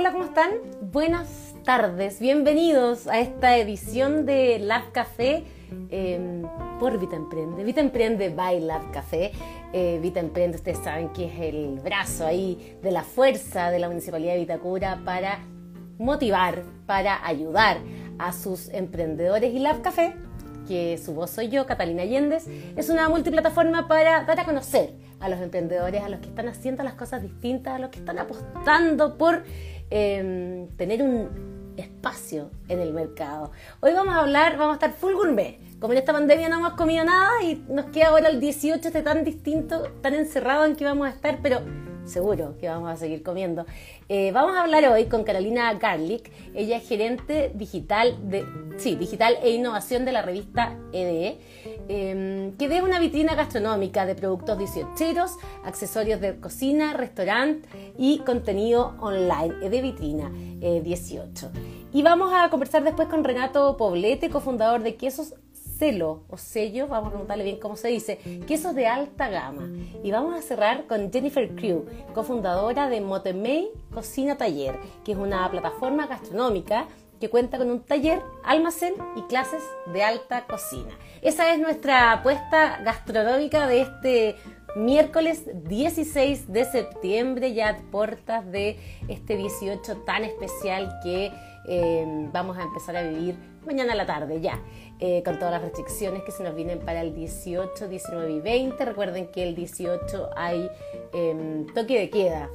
Hola, ¿cómo están? Buenas tardes, bienvenidos a esta edición de Lab Café em, por Vita Emprende. Vita Emprende by Lab Café. Eh, Vita Emprende, ustedes saben que es el brazo ahí de la fuerza de la Municipalidad de Vitacura para motivar, para ayudar a sus emprendedores. Y Lab Café, que su voz soy yo, Catalina Allendez, es una multiplataforma para dar a conocer a los emprendedores, a los que están haciendo las cosas distintas, a los que están apostando por em, tener un espacio en el mercado. Hoy vamos a hablar, vamos a estar full gourmet. Como en esta pandemia no hemos comido nada y nos queda ahora el 18 este tan distinto, tan encerrado en que vamos a estar, pero seguro que vamos a seguir comiendo. Eh, vamos a hablar hoy con Carolina Garlic. Ella es gerente digital de, sí, digital e innovación de la revista EDE, e, em, que ve una vitrina gastronómica de productos 18, accesorios de cocina, restaurante y contenido online. EDE Vitrina 18. Eh, y vamos a conversar después con Renato Poblete, cofundador de Quesos celo o sello, vamos a preguntarle bien cómo se dice, quesos de alta gama. Y vamos a cerrar con Jennifer Crew, cofundadora de Motemei Cocina Taller, que es una plataforma gastronómica que cuenta con un taller, almacén y clases de alta cocina. Esa es nuestra apuesta gastronómica de este miércoles 16 de septiembre, ya a puertas de este 18 tan especial que eh, vamos a empezar a vivir mañana a la tarde ya. Eh, con todas las restricciones que se nos vienen para el 18, 19 y 20. Recuerden que el 18 hay em, toque de queda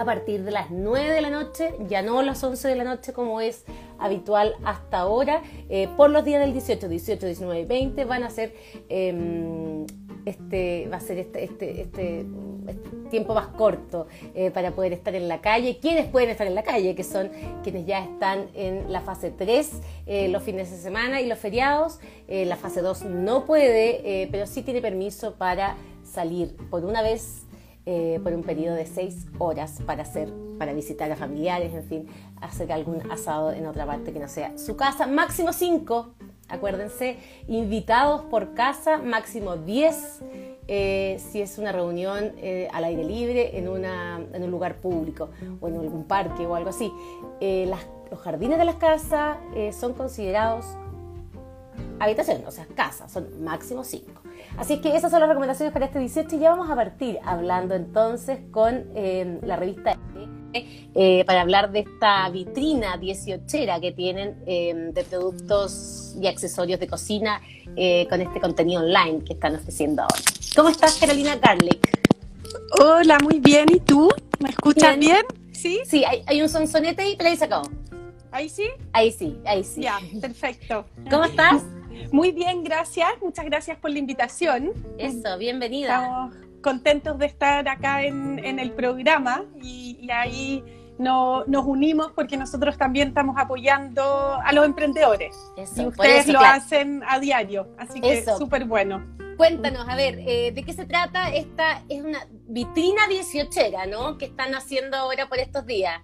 a partir de las 9 de la noche, ya no las 11 de la noche como es habitual hasta ahora. Eh, por los días del 18, 18, 19 y 20 van a ser em, este va a ser este, este, este, este tiempo más corto eh, para poder estar en la calle. ¿Quiénes pueden estar en la calle? Que son quienes ya están en la fase 3 eh, los fines de semana y los feriados. La fase 2 no puede, pero sí tiene permiso para salir por una vez por un periodo de 6 horas para hacer, para visitar a familiares, en fin, hacer algún asado en otra parte que no sea su casa. Máximo 5 Acuérdense, invitados por casa, máximo 10 eh, si es una reunión eh, al aire libre en, un lugar público o en algún parque o algo así. Eh, los jardines de las casas son considerados habitaciones, o sea, casas, son máximo 5. Así que esas son las recomendaciones para este 18 y ya vamos a partir hablando entonces con la revista eh, para hablar de esta vitrina 18 que tienen eh, de productos y accesorios de cocina eh, con este contenido online que están ofreciendo ahora. ¿Cómo estás, Carolina Garlic? Hola, muy bien. ¿Y tú? ¿Me escuchas bien? Sí. Sí, hay, un sonsonete ahí, pero ahí se acabó. ¿Ahí sí? Ahí sí, ahí sí. Ya, perfecto. ¿Cómo estás? Muy bien, gracias. Muchas gracias por la invitación. Eso, bienvenida contentos de estar acá en, el programa y, ahí nos unimos porque nosotros también estamos apoyando a los emprendedores. y ustedes lo hacen a diario, así que súper bueno. Cuéntanos, a ver, eh, ¿de qué se trata? Esta es una vitrina dieciochera, ¿no? Que están haciendo ahora por estos días.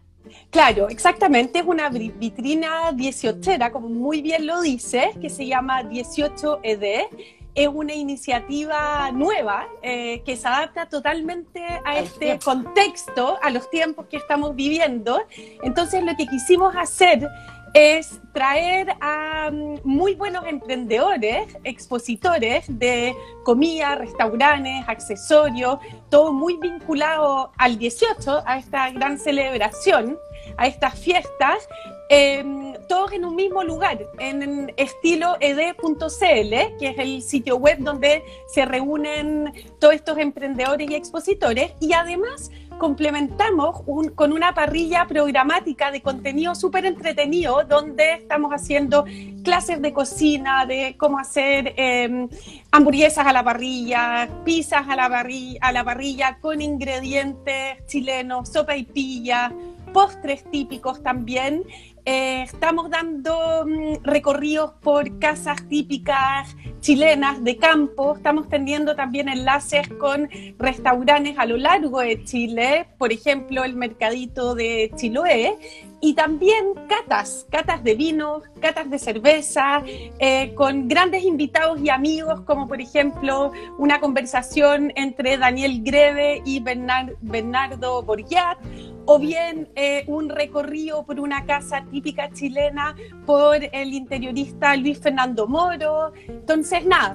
Claro, exactamente, es una vitrina dieciochera, como muy bien lo dice, que se llama 18ED es una iniciativa nueva eh, que se adapta totalmente a este contexto, a los tiempos que estamos viviendo. Entonces lo que quisimos hacer es traer a mm, muy buenos emprendedores, expositores de comida, restaurantes, accesorios, todo muy vinculado al 18, a esta gran celebración, a estas fiestas, Em, todos en un mismo lugar, en estilo ed.cl, que es el sitio web donde se reúnen todos estos emprendedores y expositores, y además complementamos con una parrilla programática de contenido súper entretenido, donde estamos haciendo clases de cocina, de cómo hacer em, hamburguesas a la parrilla, pizzas a la, parrilla, a la parrilla con ingredientes chilenos, sopa y pilla, postres típicos también eh, estamos dando mm, recorridos por casas típicas chilenas de campo, estamos teniendo también enlaces con restaurantes a lo largo de Chile, por ejemplo el Mercadito de Chiloé, y también catas, catas de vino, catas de cerveza, eh, con grandes invitados y amigos, como por ejemplo una conversación entre Daniel Greve y Bernardo Borgiat, o bien eh, un recorrido por una casa típica chilena por el interiorista Luis Fernando Moro. Entonces, nada,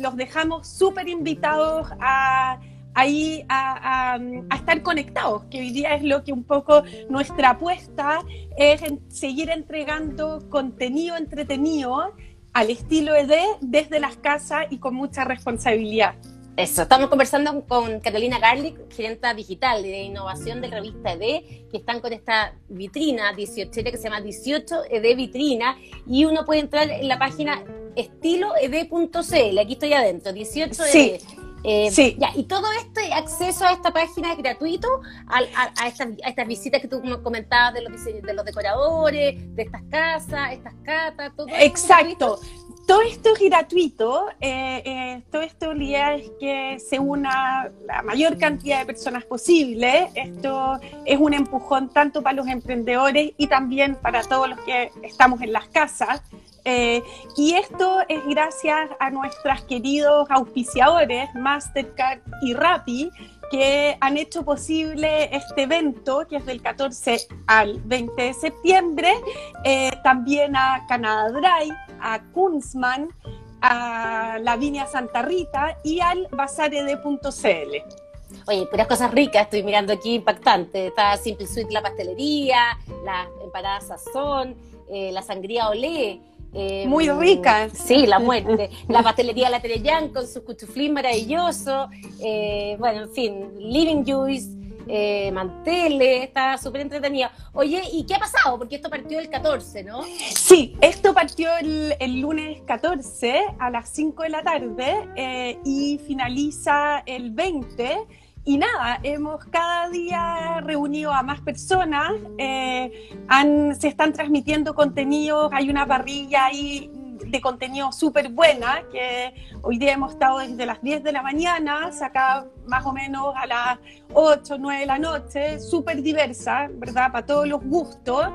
los dejamos súper invitados a ahí a, estar conectados, que hoy día es lo que un poco nuestra apuesta es seguir entregando contenido entretenido al estilo ED desde las casas y con mucha responsabilidad. Eso, estamos conversando con Carolina Garlic, gerenta digital de innovación de la revista ED, que están con esta vitrina 18 que se llama 18 ED Vitrina, y uno puede entrar en la página estiloed.cl, aquí estoy adentro, 18 ED. Eh, sí. Ya, y todo este acceso a esta página es gratuito a, a, estas, visitas que tú comentabas de los, de los decoradores, de estas casas, estas catas, todo Exacto. Todo esto es gratuito, eh, eh, todo esto la idea es que se una la mayor cantidad de personas posible. Esto es un empujón tanto para los emprendedores y también para todos los que estamos en las casas. Eh, y esto es gracias a nuestros queridos auspiciadores, Mastercard y Rappi, que han hecho posible este evento, que es del 14 al 20 de septiembre, también a Canada Drive, a Kunzman, a Lavinia Santa Rita y al bazared.cl. Oye, puras cosas ricas, estoy mirando aquí impactante. Está Simple Sweet la pastelería, las empanadas sazón, eh, la sangría olé. Eh, Muy rica. Sí, la muerte. la pastelería La Terellán con su cuchuflín maravilloso. Eh, bueno, en fin, Living Juice eh, manteles, está súper entretenido. Oye, ¿y qué ha pasado? Porque esto partió el 14, ¿no? Sí, esto partió el, lunes 14 a las 5 de la tarde eh, y finaliza el 20. Y nada, hemos cada día reunido a más personas, eh, se están transmitiendo contenidos, hay una parrilla ahí de contenido súper buena, que hoy día hemos estado desde las 10 de la mañana, acá más o menos a las 8, 9 de la noche, súper diversa, ¿verdad? Para todos los gustos.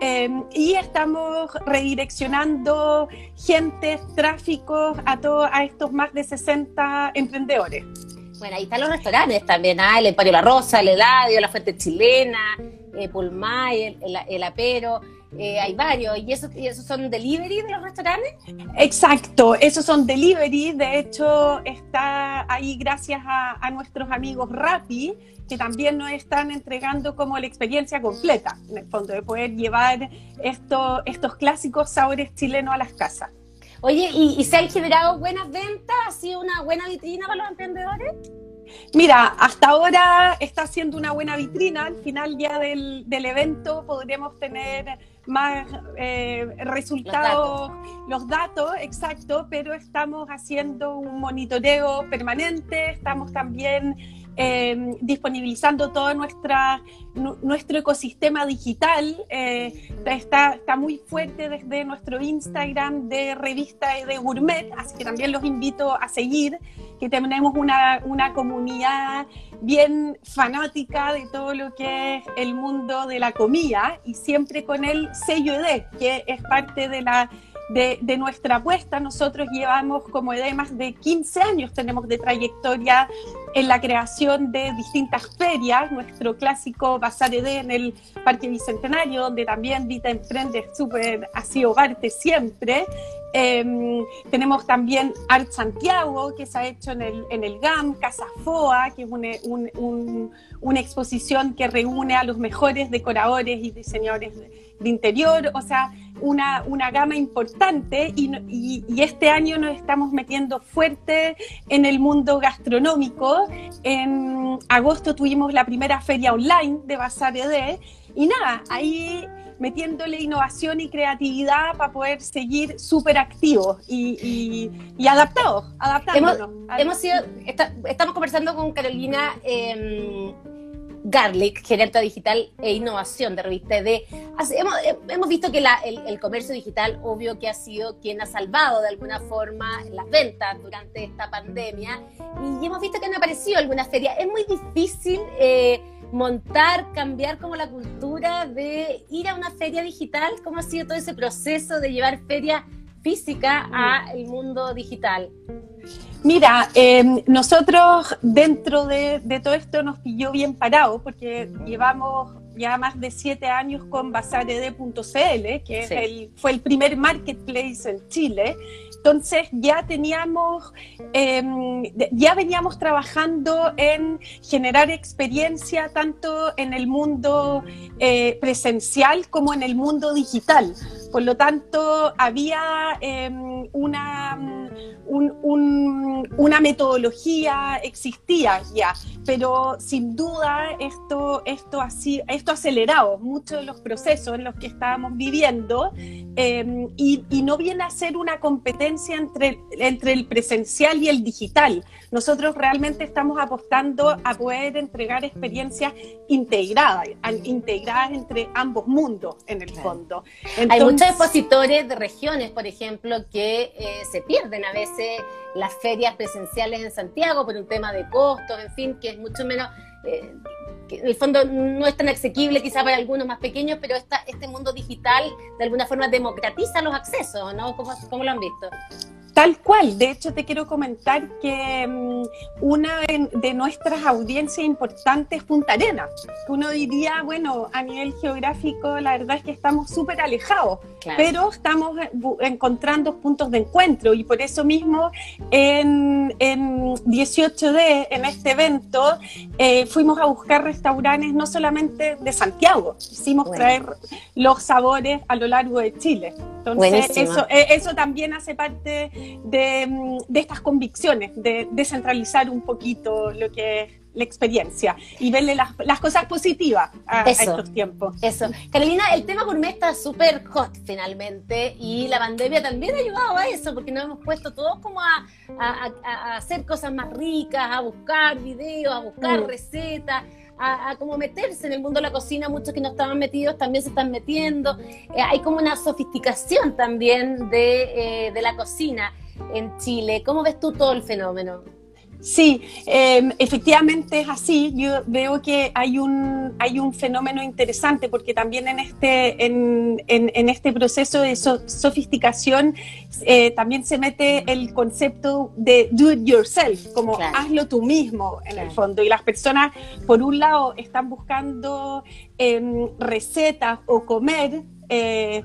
Em, y estamos redireccionando gente, tráfico a, todos a estos más de 60 emprendedores. Bueno, ahí están los restaurantes también, ¿ah? el Emporio La Rosa, el Eladio, la Fuente Chilena, eh, Pulmay, el, el Apero. Eh, hay varios. ¿Y esos, ¿Y esos son delivery de los restaurantes? Exacto, esos son delivery. De hecho, está ahí gracias a, nuestros amigos Rappi, que también nos están entregando como la experiencia completa, en el fondo, de poder llevar esto, estos clásicos sabores chilenos a las casas. Oye, ¿y, se han generado buenas ventas? ¿Ha sido una buena vitrina para los emprendedores? Mira, hasta ahora está siendo una buena vitrina. Al final ya del, del evento podremos tener más eh, resultados, los datos. exacto, pero estamos haciendo un monitoreo permanente, estamos también em, disponibilizando todo nuestra, nuestro ecosistema digital. Eh, está, está muy fuerte desde nuestro Instagram de revista y de gourmet, así que también los invito a seguir, que tenemos una, una comunidad bien fanática de todo lo que es el mundo de la comida y siempre con el sello ED, que es parte de la de, nuestra apuesta. Nosotros llevamos como ED más de 15 años, tenemos de trayectoria en la creación de distintas ferias, nuestro clásico Bazar ED en el Parque Bicentenario, donde también Vita Emprende súper ha sido parte siempre. Em, tenemos también Art Santiago, que se ha hecho en el, en el GAM, Casa FOA, que es una exposición que reúne a los mejores decoradores y diseñadores de, interior, o sea, una, una gama importante y, y, este año nos estamos metiendo fuerte en el mundo gastronómico. En agosto tuvimos la primera feria online de Bazar ED y nada, ahí metiéndole innovación y creatividad para poder seguir súper activos y, y, adaptados, Hemos, sido, estamos conversando con Carolina eh, Garlic, gerente digital e innovación de revista de hemos, hemos, visto que el, comercio digital, obvio que ha sido quien ha salvado de alguna forma las ventas durante esta pandemia y hemos visto que han aparecido algunas ferias. Es muy difícil... Eh, montar, cambiar como la cultura de ir a una feria digital? ¿Cómo ha sido todo ese proceso de llevar feria física al mundo digital? Mira, em, nosotros dentro de, todo esto nos pilló bien parado porque llevamos ya más de siete años con basared.cl, que fue el primer marketplace en Chile. Entonces ya teníamos, em, ya veníamos trabajando en generar experiencia tanto en el mundo eh, presencial como en el mundo digital. Por lo tanto, había em, una, una metodología, existía ya, pero sin duda esto, esto, así, esto ha acelerado muchos de los procesos en los que estábamos viviendo em, y, no viene a ser una competencia entre, entre el presencial y el digital. Nosotros realmente estamos apostando a poder entregar experiencias integradas, integradas entre ambos mundos en el fondo. Hay muchos expositores de regiones, por ejemplo, que eh, se pierden a veces las ferias presenciales en Santiago por un tema de costos, en fin, que es mucho menos... Eh, en el fondo no es tan asequible quizá para algunos más pequeños, pero esta, este mundo digital de alguna forma democratiza los accesos, ¿no? ¿Cómo, cómo lo han visto? Tal cual, de hecho te quiero comentar que mm, una de, nuestras audiencias importantes es Punta Arena. Uno diría, bueno, a nivel geográfico la verdad es que estamos súper alejados, pero estamos eh, encontrando puntos de encuentro y por eso mismo en, 18D, en este evento, eh, fuimos a buscar restaurantes no solamente de Santiago, hicimos traer los sabores a lo largo de Chile. Entonces, eso, eh, eso también hace parte de, estas convicciones, de descentralizar un poquito lo que es la experiencia y verle las, cosas positivas a, estos tiempos. Eso. Carolina, el tema gourmet está súper hot finalmente y la pandemia también ha ayudado a eso porque nos hemos puesto todos como a, hacer cosas más ricas, a buscar videos, a buscar mm. recetas a, como meterse en el mundo de la cocina, muchos que no estaban metidos también se están metiendo. Eh, hay como una sofisticación también de, eh, de la cocina en Chile. ¿Cómo ves tú todo el fenómeno? Sí, em, efectivamente es así. Yo veo que hay un, hay un fenómeno interesante porque también en este, en, en, este proceso de sofisticación eh, también se mete el concepto de do it yourself, como hazlo tú mismo en el fondo. Y las personas, por un lado, están buscando em, recetas o comer. Eh,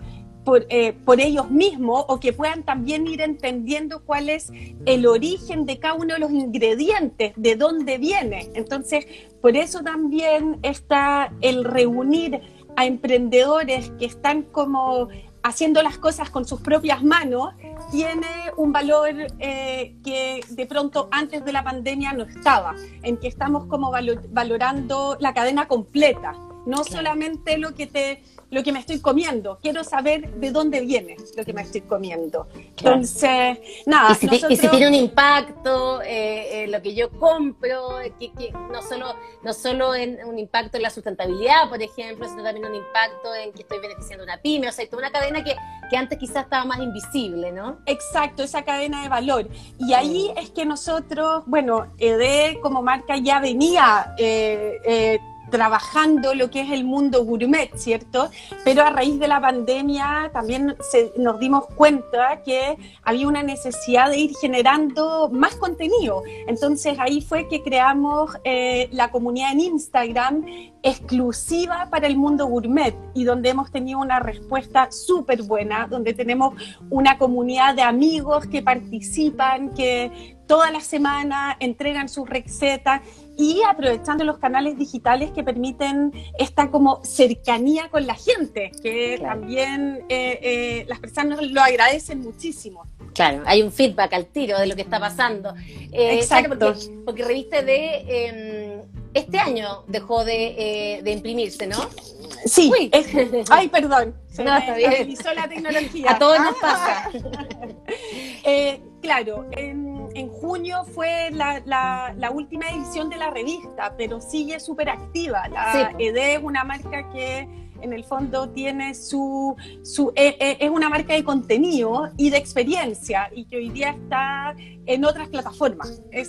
eh, por, ellos mismos o que puedan también ir entendiendo cuál es el origen de cada uno de los ingredientes, de dónde viene. Entonces, por eso también está el reunir a emprendedores que están como haciendo las cosas con sus propias manos, tiene un valor eh, que de pronto antes de la pandemia no estaba, en que estamos como valorando la cadena completa, no solamente lo que te lo que me estoy comiendo, quiero saber de dónde viene lo que me estoy comiendo. Entonces, nada. Y si, tiene un impacto, eh, eh, lo que yo compro, que, no solo, no solo en un impacto en la sustentabilidad, por ejemplo, sino también un impacto en que estoy beneficiando una pyme, o sea, toda una cadena que, que antes quizás estaba más invisible, ¿no? Exacto, esa cadena de valor. Y ahí es que nosotros, bueno, ED como marca ya venía eh, trabajando lo que es el mundo gourmet, ¿cierto? Pero a raíz de la pandemia también nos dimos cuenta que había una necesidad de ir generando más contenido. Entonces ahí fue que creamos eh, la comunidad en Instagram exclusiva para el mundo gourmet y donde hemos tenido una respuesta súper buena, donde tenemos una comunidad de amigos que participan, que toda la semana entregan sus recetas y aprovechando los canales digitales que permiten esta como cercanía con la gente, que también eh, eh, las personas lo agradecen muchísimo. Claro, hay un feedback al tiro de lo que está pasando. Eh, Exacto. porque, reviste de em, este año dejó de, imprimirse, ¿no? Sí. ay, perdón. Se no, está bien. la tecnología. A todos nos pasa. claro, en en junio fue la, última edición de la revista, pero sigue súper activa. La ED es una marca que en el fondo tiene su, su e, e, es una marca de contenido y de experiencia y que hoy día está en otras plataformas. E,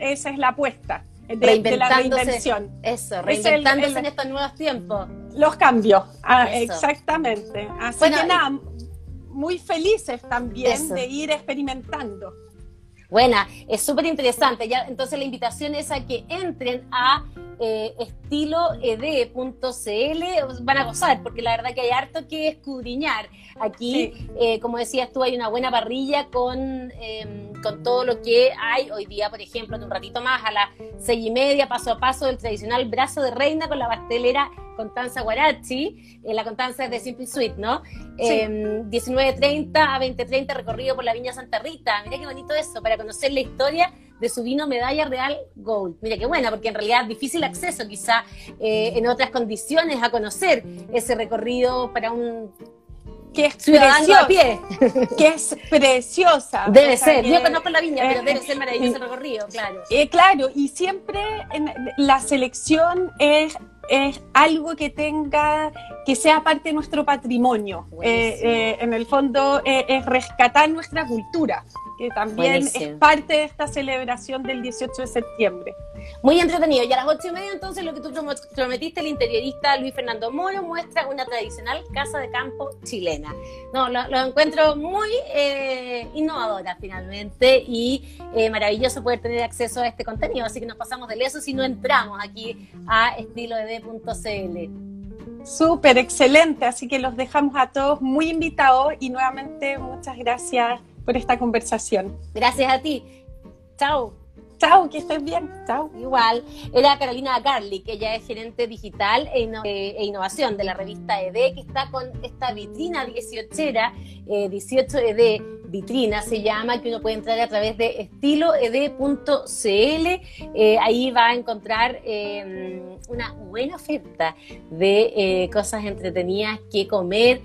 esa es la apuesta. De, la reinvención. Eso, reinventándose en estos nuevos tiempos. Los cambios, ah, exactamente. Así que nada, muy felices también de ir experimentando. Buena, es súper interesante. Ya, entonces la invitación es a que entren a eh, estiloed.cl, van a gozar, porque la verdad que hay harto que escudriñar. Aquí, eh, como decías tú, hay una buena parrilla con, em, con todo lo que hay hoy día, por ejemplo, de un ratito más, a las seis y media, paso a paso, el tradicional brazo de reina con la pastelera Constanza Guarachi, eh, la Constanza es de Simple Sweet, ¿no? 19.30 em, a 20.30 recorrido por la Viña Santa Rita. Mira qué bonito eso, para conocer la historia de su vino Medalla Real Gold. Mira qué buena, porque en realidad difícil acceso quizá eh, en otras condiciones a conocer ese recorrido para un que es ciudadano a pie. Que es preciosa. Debe ser. Yo conozco la viña, pero debe ser maravilloso el recorrido, claro. Eh, claro, y siempre en la selección es es algo que tenga, que sea parte de nuestro patrimonio. Eh, en el fondo es rescatar nuestra cultura que también es parte de esta celebración del 18 de septiembre. Muy entretenido. Y a las ocho y media, entonces, lo que tú prometiste, el interiorista Luis Fernando Moro muestra una tradicional casa de campo chilena. No, lo, encuentro muy eh, innovadora finalmente y eh, maravilloso poder tener acceso a este contenido. Así que nos pasamos de eso si no entramos aquí a estiloed.cl. Súper, excelente. Así que los dejamos a todos muy invitados y nuevamente muchas gracias por esta conversación. Gracias a ti. Chao. Chao, que estés bien. Chao. Igual. Era Carolina Garlic, ella es gerente digital e, eh, e, innovación de la revista ED, que está con esta vitrina 18era, 18 ED vitrina se llama, que uno puede entrar a través de estiloed.cl. Eh, ahí va a encontrar em, una buena oferta de eh, cosas entretenidas que comer,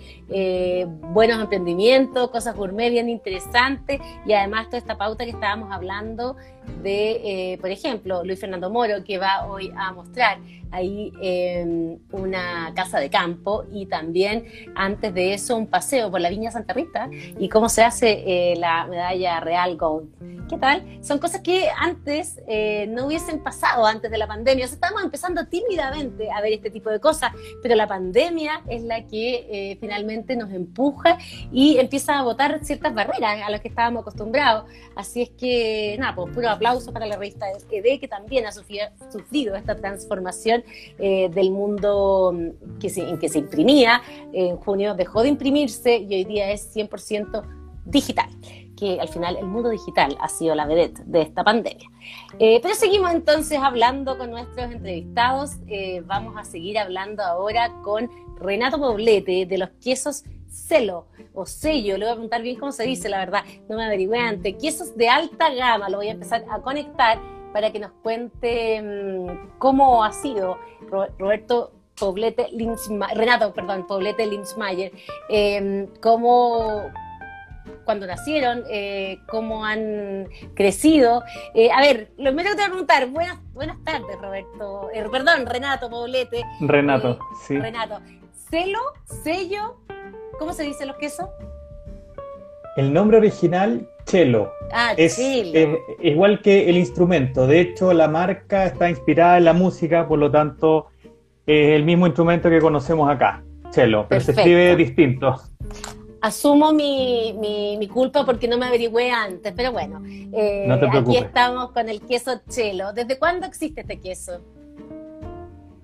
buenos emprendimientos, cosas gourmet bien interesantes y además toda esta pauta que estábamos hablando de, eh, por ejemplo, Luis Fernando Moro, que va hoy a mostrar ahí em, una casa de campo y también antes de eso un paseo por la Viña Santa Rita y cómo se hace eh, la medalla Real Gold. ¿Qué tal? Son cosas que antes eh, no hubiesen pasado antes de la pandemia. O sea, estamos empezando tímidamente a ver este tipo de cosas, pero la pandemia es la que eh, finalmente nos empuja y empieza a botar ciertas barreras a las que estábamos acostumbrados. Así es que, nada, pues puro aplauso para la revista ED que también ha sufrido esta transformación eh, del mundo mm, que se, en que se imprimía. En junio dejó de imprimirse y hoy día es 100% digital que al final el mundo digital ha sido la vedette de esta pandemia. Eh, pero seguimos entonces hablando con nuestros entrevistados. Eh, vamos a seguir hablando ahora con Renato Poblete de los quesos Celo o sello, le voy a preguntar bien cómo se dice, la verdad, no me averigüé antes. Quesos de alta gama, lo voy a empezar a conectar para que nos cuente mm, cómo ha sido Roberto Poblete Renato, perdón, Poblete Linzmayer, em, cómo cuando nacieron, eh, cómo han crecido. Eh, a ver, lo primero que te voy a preguntar, buenas, buenas tardes, Roberto, eh, perdón, Renato Poblete. Renato, sí. Renato. Celo, sello, ¿cómo se dice los quesos? El nombre original cello. Ah, es, igual que el instrumento. De hecho, la marca está inspirada en la música, por lo tanto, es el mismo instrumento que conocemos acá, cello, pero se escribe distinto. Asumo mi, mi, culpa porque no me averigüé antes, pero bueno, eh, aquí estamos con el queso chelo. ¿Desde cuándo existe este queso?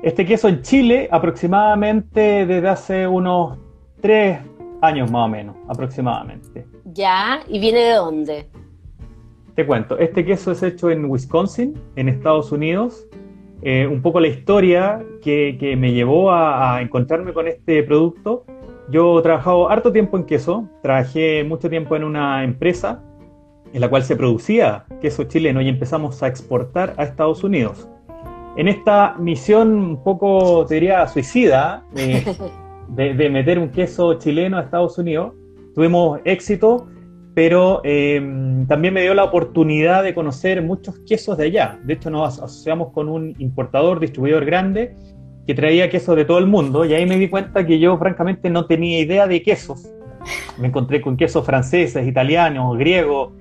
Este queso en Chile aproximadamente desde hace unos tres años más o menos, aproximadamente. Ya, ¿y viene de dónde? Te cuento, este queso es hecho en Wisconsin, en Estados Unidos. Eh, un poco la historia que, me llevó a, encontrarme con este producto. Yo he trabajado harto tiempo en queso, trabajé mucho tiempo en una empresa en la cual se producía queso chileno y empezamos a exportar a Estados Unidos. En esta misión un poco, te diría, suicida, eh, de, meter un queso chileno a Estados Unidos, tuvimos éxito, pero eh, también me dio la oportunidad de conocer muchos quesos de allá. De hecho, nos asociamos con un importador, distribuidor grande, que traía quesos de todo el mundo, y ahí me di cuenta que yo francamente no tenía idea de quesos. Me encontré con quesos franceses, italianos, griegos,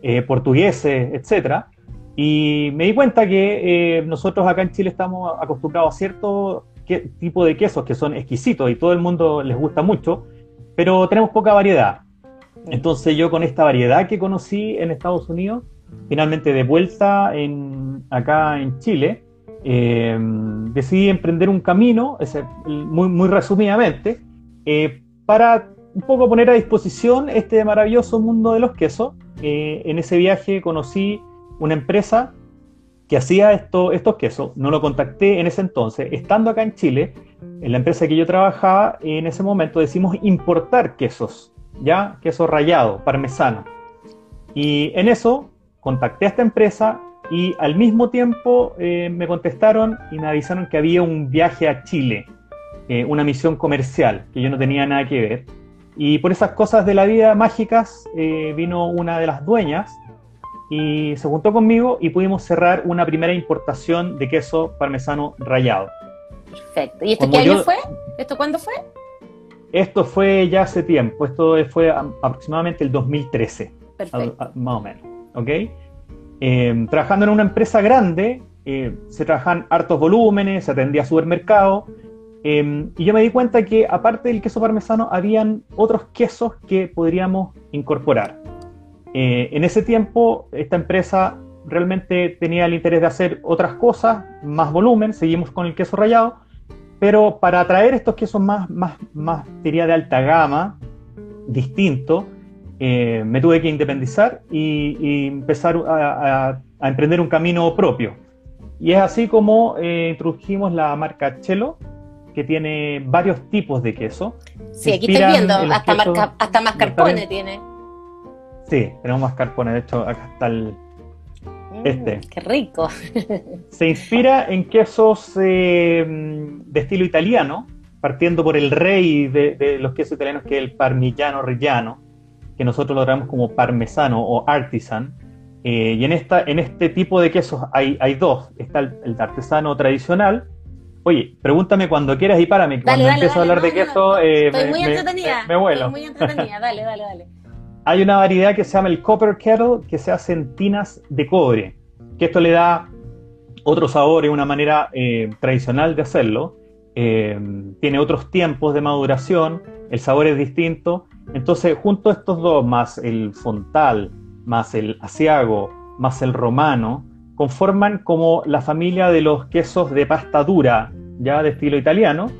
eh, portugueses, etc. Y me di cuenta que eh, nosotros acá en Chile estamos acostumbrados a cierto tipo de quesos que son exquisitos y todo el mundo les gusta mucho, pero tenemos poca variedad. Entonces yo con esta variedad que conocí en Estados Unidos, finalmente de vuelta en, acá en Chile, eh, decidí emprender un camino, muy, muy resumidamente, eh, para un poco poner a disposición este maravilloso mundo de los quesos. Eh, en ese viaje conocí una empresa que hacía esto, estos quesos. No lo contacté en ese entonces. Estando acá en Chile, en la empresa que yo trabajaba, en ese momento decimos importar quesos, ¿ya? Queso rallado, parmesano. Y en eso contacté a esta empresa y al mismo tiempo eh, me contestaron y me avisaron que había un viaje a Chile, eh, una misión comercial, que yo no tenía nada que ver. Y por esas cosas de la vida mágicas eh, vino una de las dueñas y se juntó conmigo y pudimos cerrar una primera importación de queso parmesano rallado. Perfecto. ¿Y esto qué año fue? ¿Esto cuándo fue? Esto fue ya hace tiempo, esto fue aproximadamente el 2013. Perfecto. más o menos, ¿ok? Em, trabajando en una empresa grande, eh, se trabajan hartos volúmenes, se atendía a supermercados, em, y yo me di cuenta que aparte del queso parmesano, habían otros quesos que podríamos incorporar. Eh, en ese tiempo, esta empresa realmente tenía el interés de hacer otras cosas, más volumen, seguimos con el queso rallado, pero para atraer estos quesos más, más, más diría, de alta gama, distintos, eh, me tuve que independizar y, empezar a, emprender un camino propio. Y es así como eh, introdujimos la marca Chelo, que tiene varios tipos de queso. Sí, aquí estoy viendo, hasta, mascarpone tiene. Sí, tenemos mascarpone, de hecho acá está el... Mm, este. ¡Qué rico! Se inspira en quesos eh, de estilo italiano, partiendo por el rey de, de, los quesos italianos, que es el parmigiano reggiano, que nosotros lo llamamos como parmesano o artisan. Eh, y en, esta, en este tipo de quesos hay, hay dos. Está el, artesano tradicional. Oye, pregúntame cuando quieras y párame. Cuando empiezo a hablar de queso, eh, estoy muy entretenida. Me, vuelo. Estoy muy entretenida. Dale, dale, dale. Hay una variedad que se llama el copper kettle, que se hace en tinas de cobre. Que esto le da otro sabor y una manera eh, tradicional de hacerlo. tiene otros tiempos de maduración, el sabor es distinto entonces, junto a estos dos, más el fontal, más el asiago, más el romano, conforman como la familia de los quesos de pasta dura, ya de estilo italiano.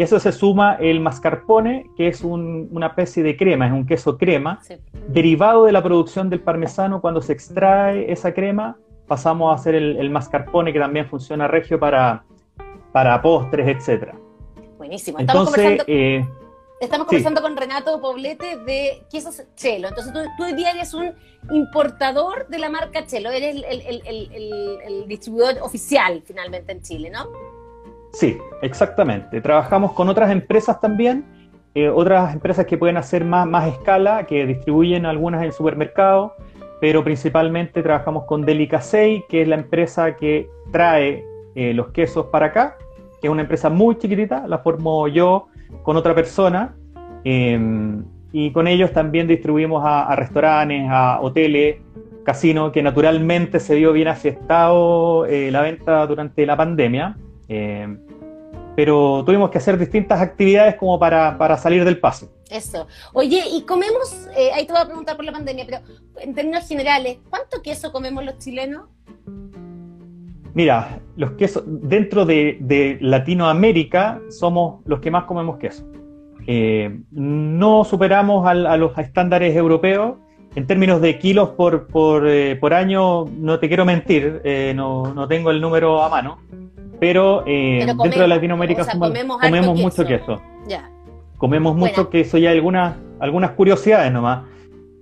Y eso se suma el mascarpone, que es una especie de crema, es un queso crema, derivado de la producción del parmesano. Cuando se extrae esa crema, pasamos a hacer el, mascarpone, que también funciona regio para, para postres, etc. Buenísimo. Entonces, eh, Estamos conversando con Renato Poblete de quesos Chelo. Entonces, tú, hoy día eres un importador de la marca Chelo, eres el, distribuidor oficial finalmente en Chile, ¿no? Sí, exactamente. Trabajamos con otras empresas también, eh, otras empresas que pueden hacer más, más escala, que distribuyen algunas en supermercados, pero principalmente trabajamos con Delicasei, que es la empresa que trae eh, los quesos para acá, que es una empresa muy chiquitita, la formo yo con otra persona em, y con ellos también distribuimos a, restaurantes, a hoteles, casinos, que naturalmente se vio bien afectado eh, la venta durante la pandemia. Em, pero tuvimos que hacer distintas actividades como para, para salir del paso. Eso. Oye, y comemos, eh, ahí te voy a preguntar por la pandemia, pero en términos generales, ¿cuánto queso comemos los chilenos? Mira, los quesos, dentro de, Latinoamérica somos los que más comemos queso. Eh, no superamos a los estándares europeos. En términos de kilos por, por, eh, año, no te quiero mentir, eh, no, tengo el número a mano, pero, dentro de Latinoamérica comemos, mucho queso. Comemos mucho queso y hay algunas, algunas curiosidades nomás.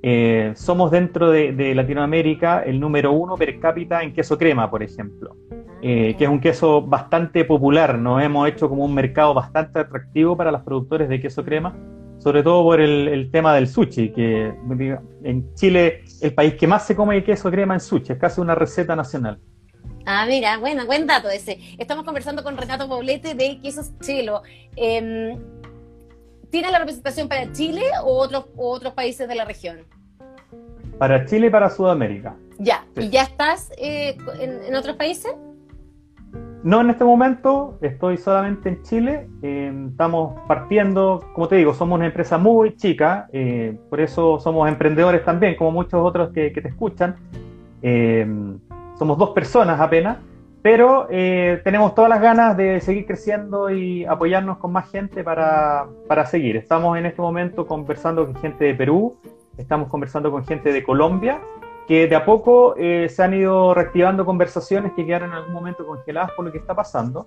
Eh, somos dentro de, Latinoamérica el número uno per cápita en queso crema, por ejemplo, eh, que es un queso bastante popular. Nos hemos hecho como un mercado bastante atractivo para los productores de queso crema, sobre todo por el, tema del sushi, que en Chile el país que más se come queso crema en sushi, es casi una receta nacional. Ah, mira, bueno, buen dato ese. Estamos conversando con Renato Poblete de Quesos Chelo. Eh, ¿Tiene la representación para Chile o otros, otros países de la región? Para Chile y para Sudamérica. Ya, ¿y ya estás eh, en, otros países? no en este momento, estoy solamente en Chile, eh, estamos partiendo, como te digo, somos una empresa muy chica, eh, por eso somos emprendedores también, como muchos otros que, te escuchan. Eh, somos dos personas apenas, pero tenemos todas las ganas de seguir creciendo y apoyarnos con más gente para, para seguir. Estamos en este momento conversando con gente de Perú, estamos conversando con gente de Colombia que de a poco eh, se han ido reactivando conversaciones que quedaron en algún momento congeladas por lo que está pasando,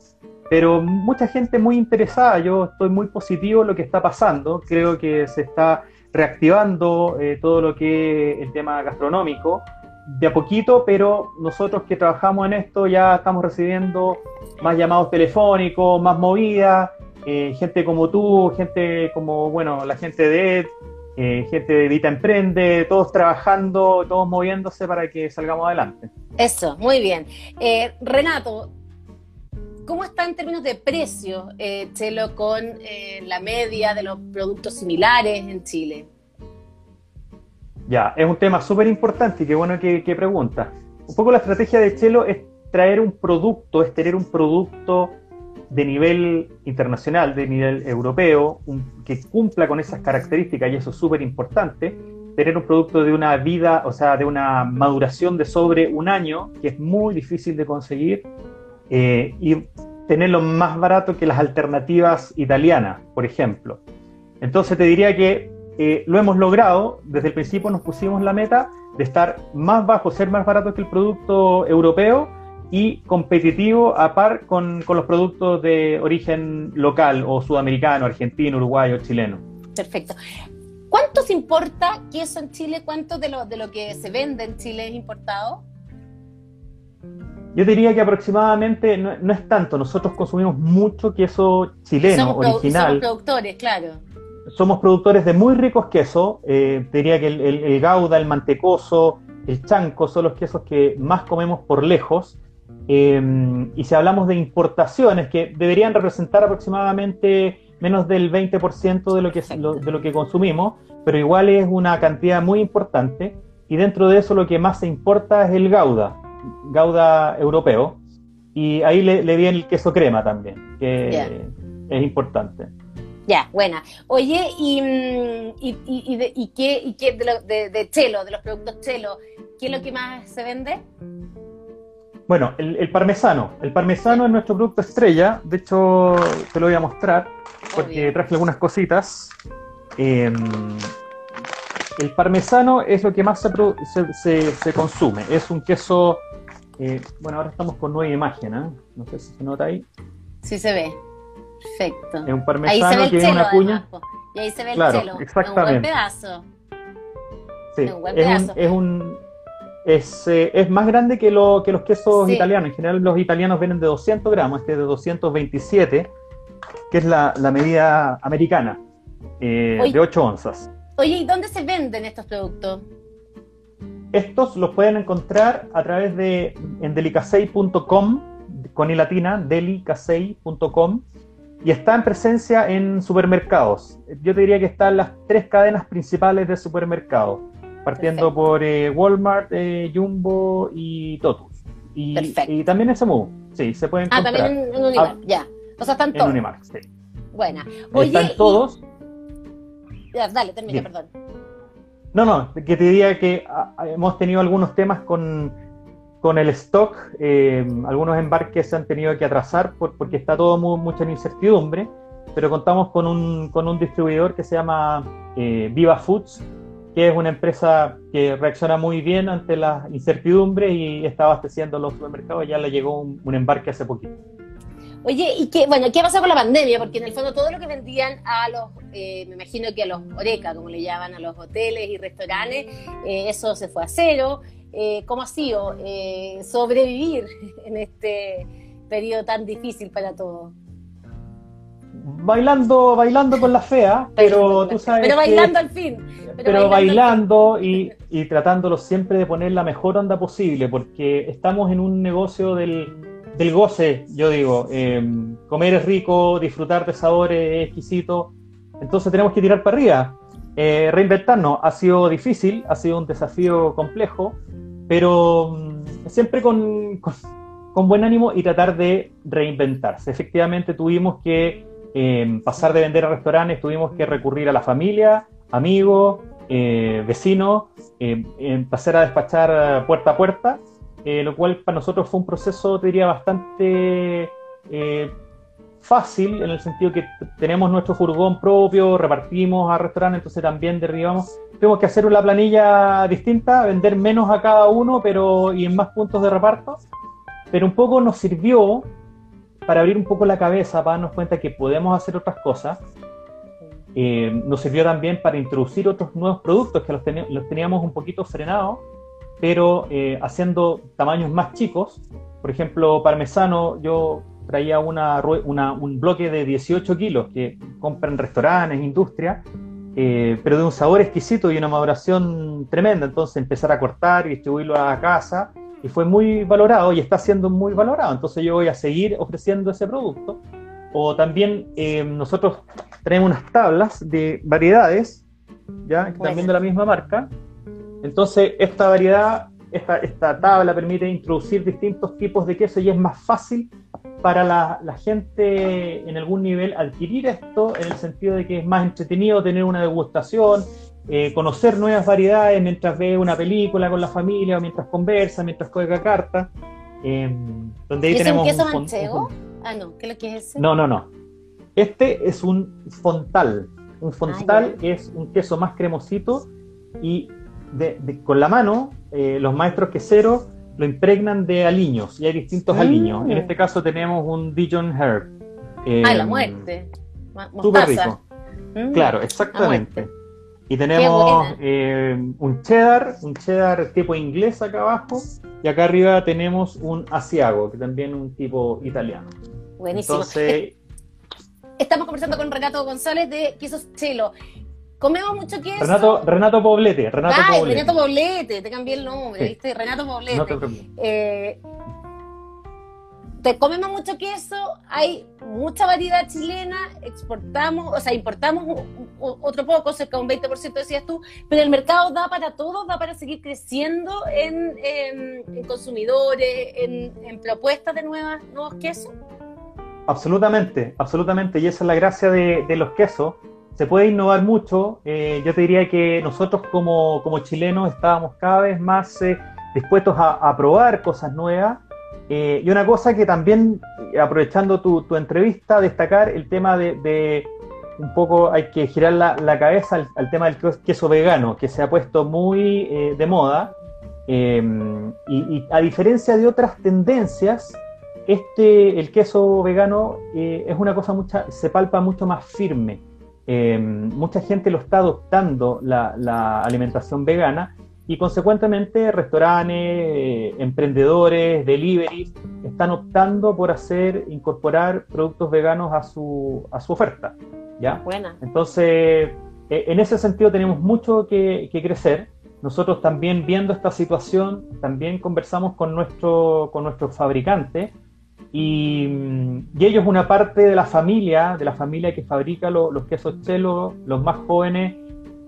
pero mucha gente muy interesada, yo estoy muy positivo en lo que está pasando, creo que se está reactivando eh, todo lo que es el tema gastronómico, de a poquito, pero nosotros que trabajamos en esto ya estamos recibiendo más llamados telefónicos, más movidas, eh, gente como tú, gente como, bueno, la gente de Ed, eh, gente de Vita Emprende, todos trabajando, todos moviéndose para que salgamos adelante. Eso, muy bien. Eh, Renato, ¿cómo está en términos de precio eh, Chelo con la media de los productos similares en Chile? Ya, es un tema súper importante y qué bueno que, que pregunta. Un poco la estrategia de Chelo es traer un producto, es tener un producto de nivel internacional, de nivel europeo, que cumpla con esas características, y eso es súper importante, tener un producto de una vida, o sea, de una maduración de sobre un año, que es muy difícil de conseguir, eh, y tenerlo más barato que las alternativas italianas, por ejemplo. Entonces te diría que eh, lo hemos logrado, desde el principio nos pusimos la meta de estar más bajo, ser más barato que el producto europeo, y competitivo a par con, los productos de origen local o sudamericano, argentino, uruguayo, chileno. Perfecto. ¿Cuánto se importa queso en Chile? ¿Cuánto de lo, de lo que se vende en Chile es importado? Yo diría que aproximadamente no, es tanto. Nosotros consumimos mucho queso chileno, original. Somos productores, claro. Somos productores de muy ricos quesos. Eh, diría que el, el, gauda, el mantecoso, el chanco son los quesos que más comemos por lejos. Em, y si hablamos de importaciones, que deberían representar aproximadamente menos del 20% de lo, que, de lo que consumimos, pero igual es una cantidad muy importante. Y dentro de eso lo que más se importa es el Gouda, Gouda europeo. Y ahí le, viene el queso crema también, que es importante. Ya, buena. Oye, ¿y, mm, y, y, de, y qué, y qué de, lo, de, de, Chelo, de los productos Chelo, qué es lo que más se vende? Bueno, el, parmesano. El parmesano es nuestro producto estrella. De hecho, te lo voy a mostrar porque traje algunas cositas. Em, el parmesano es lo que más se, consume. Es un queso. Eh, bueno, ahora estamos con nueva imagen. ¿eh? No sé si se nota ahí. Sí se ve. Perfecto. Es un parmesano que tiene una cuña. y ahí se ve el chelo. Exactamente. Es un buen pedazo. Sí, es un, buen pedazo. es un es, eh, es más grande que, lo, que los quesos italianos. En general los italianos vienen de 200 gramos, este es de 227, que es la, la medida americana, eh, de 8 onzas. Oye, ¿y dónde se venden estos productos? Estos los pueden encontrar a través de en delicasei.com, con i latina, delicasei.com, y está en presencia en supermercados. Yo te diría que están las tres cadenas principales de supermercados partiendo por eh, Walmart, eh, Jumbo y Totus. Y, y también SMU, sí, se pueden Ah, también en, Unimark, ah, ya. O sea, están todos. En Unimark, sí. Buena. Oye, están todos. Ya, dale, termina, perdón. No, no, que te diría que ah, hemos tenido algunos temas con, con el stock, eh, algunos embarques se han tenido que atrasar por, porque está todo muy, mucho en incertidumbre, pero contamos con un, con un distribuidor que se llama Viva Foods, que es una empresa que reacciona muy bien ante las incertidumbres y está abasteciendo los supermercados. Ya le llegó un, embarque hace poquito. Oye, ¿y qué, bueno, qué pasó con la pandemia? Porque en el fondo todo lo que vendían a los, eh, me imagino que a los oreca, como le llaman, a los hoteles y restaurantes, eh, eso se fue a cero. Eh, ¿Cómo ha sido sobrevivir en este periodo tan difícil para todos? bailando, bailando con la fea, pero tú sabes. Pero bailando al fin. Pero, bailando, y, y, tratándolo siempre de poner la mejor onda posible, porque estamos en un negocio del, del goce, yo digo. Em, comer es rico, disfrutar de sabores es exquisito, entonces tenemos que tirar para arriba. Eh, reinventarnos ha sido difícil, ha sido un desafío complejo, pero mm, siempre con con buen ánimo y tratar de reinventarse. Efectivamente tuvimos que eh, pasar de vender a restaurantes, tuvimos que recurrir a la familia, amigos, eh, vecinos, eh, pasar a despachar puerta a puerta, lo cual para nosotros fue un proceso, te diría, bastante fácil, en el sentido que tenemos nuestro furgón propio, repartimos a restaurantes, entonces también derribamos. Tenemos que hacer una planilla distinta, vender menos a cada uno, pero y en más puntos de reparto, pero un poco nos sirvió para abrir un poco la cabeza, para darnos cuenta que podemos hacer otras cosas. Eh, nos sirvió también para introducir otros nuevos productos que los, teníamos un poquito frenados, pero eh, haciendo tamaños más chicos. Por ejemplo, parmesano, yo traía una, un bloque de 18 kilos que compran restaurantes, industria, eh, pero de un sabor exquisito y una maduración tremenda. Entonces empezar a cortar y distribuirlo a casa y fue muy valorado y está siendo muy valorado. Entonces yo voy a seguir ofreciendo ese producto. O también eh, nosotros tenemos unas tablas de variedades, ¿ya? también de la misma marca. Entonces esta variedad, esta, esta tabla permite introducir distintos tipos de queso y es más fácil para la, la, gente en algún nivel adquirir esto en el sentido de que es más entretenido tener una degustación, eh, conocer nuevas variedades mientras ve una película con la familia o mientras conversa, mientras juega cartas. Eh, donde ahí ¿Es tenemos un queso manchego? Ah, no, ¿qué es lo que es ese? No, no, no. Este es un fontal. Un fontal ah, es un queso más cremosito y con la mano eh, los maestros queseros lo impregnan de aliños y hay distintos mm. aliños. En este caso tenemos un Dijon Herb. ah, la muerte. Súper rico. Mm. Claro, exactamente. Y tenemos eh, un cheddar, un cheddar tipo inglés acá abajo, y acá arriba tenemos un asiago, que también es un tipo italiano. Buenísimo. Entonces, Estamos conversando con Renato González de Quesos Chelo. Comemos mucho queso. Renato, Renato Poblete. Renato Ay, Poblete. Renato Poblete, te cambié el nombre, ¿viste? Renato Poblete. No te. Eh, te comemos mucho queso, hay mucha variedad chilena, exportamos, o sea, importamos otro poco, cerca de un 20% decías tú, pero el mercado da para todo, da para seguir creciendo en, consumidores, en, propuestas de nuevas, nuevos quesos. Absolutamente, absolutamente, y esa es la gracia de, los quesos. Se puede innovar mucho. Eh, yo te diría que nosotros como, chilenos estábamos cada vez más eh, dispuestos a probar cosas nuevas eh, y una cosa que también, aprovechando tu, entrevista, destacar el tema de, un poco, hay que girar la, cabeza al, tema del queso vegano, que se ha puesto muy eh, de moda. Em, y, a diferencia de otras tendencias, este, el queso vegano es una cosa mucha, se palpa mucho más firme. Em, mucha gente lo está adoptando la, la alimentación vegana y consecuentemente restaurantes, eh, emprendedores, deliveries están optando por hacer, incorporar productos veganos a su, a su oferta. ¿ya? Buena. Entonces, e, en ese sentido tenemos mucho que, crecer. Nosotros también viendo esta situación, también conversamos con nuestro, con nuestros fabricantes y, y, ellos una parte de la familia, de la familia que fabrica los quesos chelo, los más jóvenes,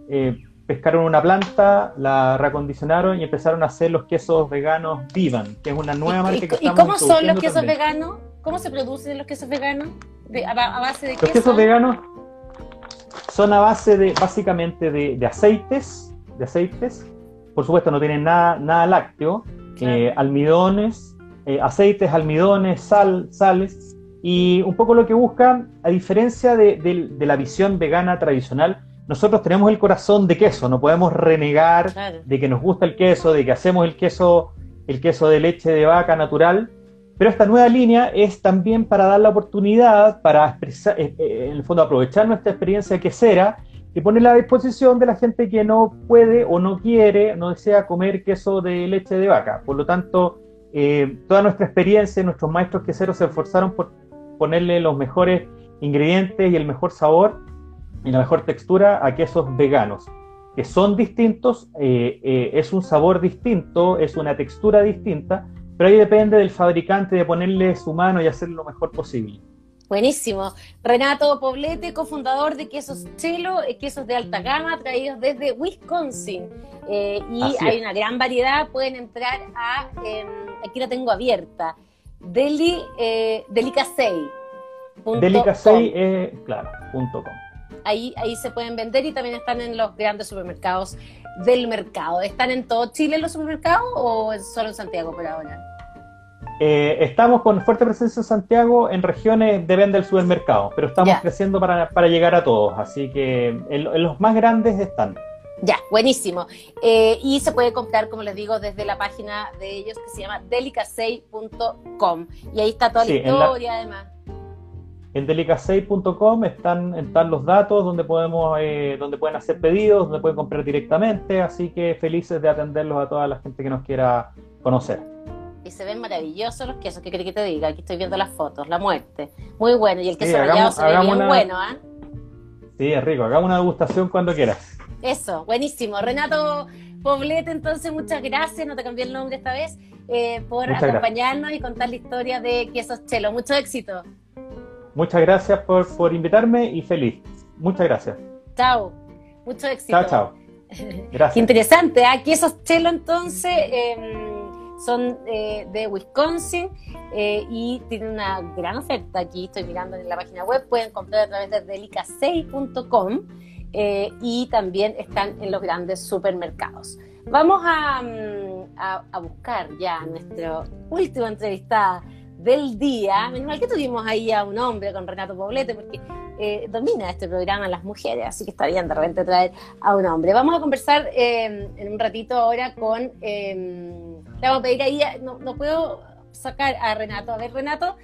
eh, pescaron una planta, la reacondicionaron y empezaron a hacer los quesos veganos Divan, que es una nueva marca ¿Y, que ¿y cómo son los quesos veganos? ¿Cómo se producen los quesos veganos? a, base de Los quesos veganos son a base de, básicamente, de, aceites, de aceites. Por supuesto, no tienen nada, nada lácteo, eh, almidones, eh, aceites, almidones, sal, sales. Y un poco lo que buscan, a diferencia de, de la visión vegana tradicional, nosotros tenemos el corazón de queso, no podemos renegar de que nos gusta el queso, de que hacemos el queso, el queso de leche de vaca natural, pero esta nueva línea es también para dar la oportunidad, para expresar, eh, eh, en el fondo aprovechar nuestra experiencia quesera y ponerla a disposición de la gente que no puede o no quiere, no desea comer queso de leche de vaca. Por lo tanto, eh, toda nuestra experiencia, nuestros maestros queseros se esforzaron por ponerle los mejores ingredientes y el mejor sabor y la mejor textura a quesos veganos, que son distintos, eh, eh, es un sabor distinto, es una textura distinta, pero ahí depende del fabricante de ponerle su mano y hacerlo lo mejor posible. Buenísimo. Renato Poblete, cofundador de Quesos Chelo, quesos de alta gama traídos desde Wisconsin. y hay una gran variedad, pueden entrar a, em, aquí la tengo abierta, Deli, eh, Delicasei. Delicasei, eh, claro, punto com. Ahí, ahí se pueden vender y también están en los grandes supermercados del mercado. ¿Están en todo Chile los supermercados o solo en Santiago por ahora? Eh, estamos con fuerte presencia en Santiago, en regiones depende del supermercado, pero estamos creciendo para, llegar a todos, así que en, los más grandes están. Ya, buenísimo. Eh, y se puede comprar, como les digo, desde la página de ellos que se llama delicasei.com. Y ahí está toda la historia, además. En delicasei.com están, están los datos donde podemos, eh, donde pueden hacer pedidos, donde pueden comprar directamente, así que felices de atenderlos a toda la gente que nos quiera conocer. Y se ven maravillosos los quesos, ¿qué querés que te diga? Aquí estoy viendo las fotos, la muerte. Muy bueno, y el queso rallado se ve bien bueno, ¿ah? Sí, es rico, hagamos una degustación cuando quieras. Eso, buenísimo. Renato Poblete, entonces muchas gracias, no te cambié el nombre esta vez, eh, por acompañarnos y contar la historia de Quesos Chelo. Mucho éxito. Muchas gracias por, por invitarme y feliz. Muchas gracias. Chao. Mucho éxito. Chao, chao. Gracias. Qué interesante. Aquí ¿eh? esos chelo entonces em, son eh, de Wisconsin eh, y tienen una gran oferta. Aquí estoy mirando en la página web. Pueden comprar a través de delicasei.com y también están en los grandes supermercados. Vamos a, mm, a, buscar ya nuestro último entrevistada del día. Menos mal que tuvimos ahí a un hombre con Renato Poblete, porque eh, domina este programa las mujeres, así que está bien de repente traer a un hombre. Vamos a conversar eh, en un ratito ahora con. Eh, le vamos a pedir ahí, no, no puedo sacar a Renato. A ver, Renato,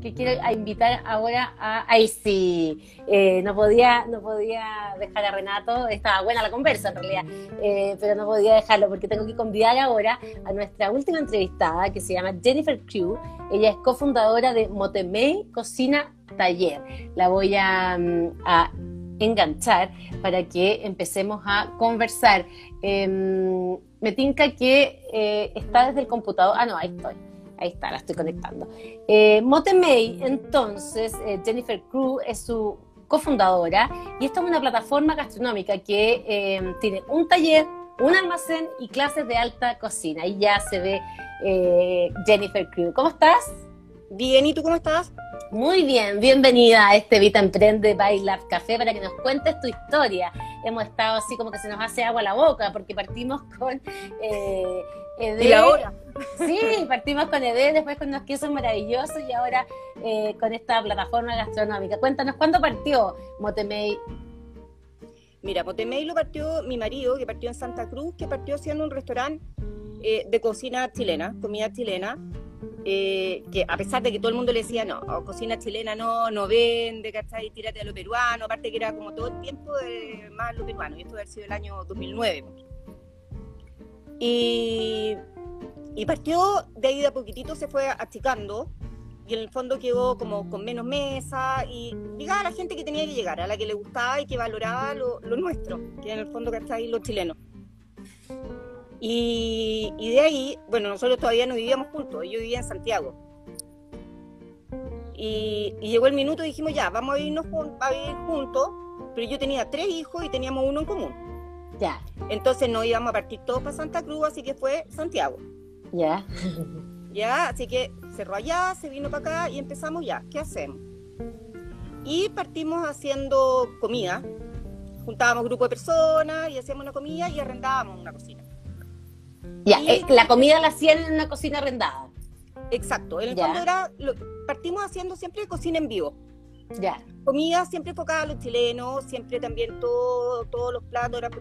que quiero invitar ahora a... Ahí sí, eh, no, podía, no podía dejar a Renato, estaba buena la conversa en realidad, eh, pero no podía dejarlo porque tengo que convidar ahora a nuestra última entrevistada que se llama Jennifer Crew. Ella es cofundadora de Motemei Cocina Taller. La voy a, mm, enganchar para que empecemos a conversar. Em, me tinca que eh, está desde el computador. Ah, no, ahí estoy Ahí está, la estoy conectando. Eh, entonces, eh, Jennifer Crew es su cofundadora y esta es una plataforma gastronómica que eh, tiene un taller, un almacén y clases de alta cocina. Y ya se ve eh, Jennifer Crew. ¿Cómo estás? Bien, ¿y tú cómo estás? Muy bien, bienvenida a este Vita Emprende by Lab Café para que nos cuentes tu historia. Hemos estado así como que se nos hace agua a la boca porque partimos con eh, ¿Y la hora? Sí, partimos con ED, después con unos quesos maravillosos y ahora eh, con esta plataforma gastronómica. Cuéntanos, ¿cuándo partió Motemei? Mira, Motemei lo partió mi marido, que partió en Santa Cruz, que partió siendo un restaurante eh, de cocina chilena, comida chilena, eh, que a pesar de que todo el mundo le decía, no, cocina chilena no, no vende, ¿cachai? Tírate a lo peruano, aparte que era como todo el tiempo de más lo peruano, y esto debe haber sido el año 2009. Y, partió de ahí de a poquitito, se fue achicando y en el fondo quedó como con menos mesa y llegaba a la gente que tenía que llegar, a la que le gustaba y que valoraba lo, nuestro, que en el fondo que está ahí los chilenos. Y, de ahí, bueno, nosotros todavía no vivíamos juntos, yo vivía en Santiago. Y, llegó el minuto y dijimos, ya, vamos a, irnos a vivir juntos, pero yo tenía tres hijos y teníamos uno en común. Ya. Entonces no íbamos a partir todos para Santa Cruz, así que fue Santiago. Ya. Ya, así que cerró allá, se vino para acá y empezamos ya. ¿Qué hacemos? Y partimos haciendo comida. Juntábamos grupo de personas y hacíamos una comida y arrendábamos una cocina. Ya, eh, la comida la hacían en una cocina arrendada. Exacto, en el fondo era, partimos haciendo siempre cocina en vivo. Ya. Comida siempre enfocada a los chilenos, siempre también todo, todos los platos eran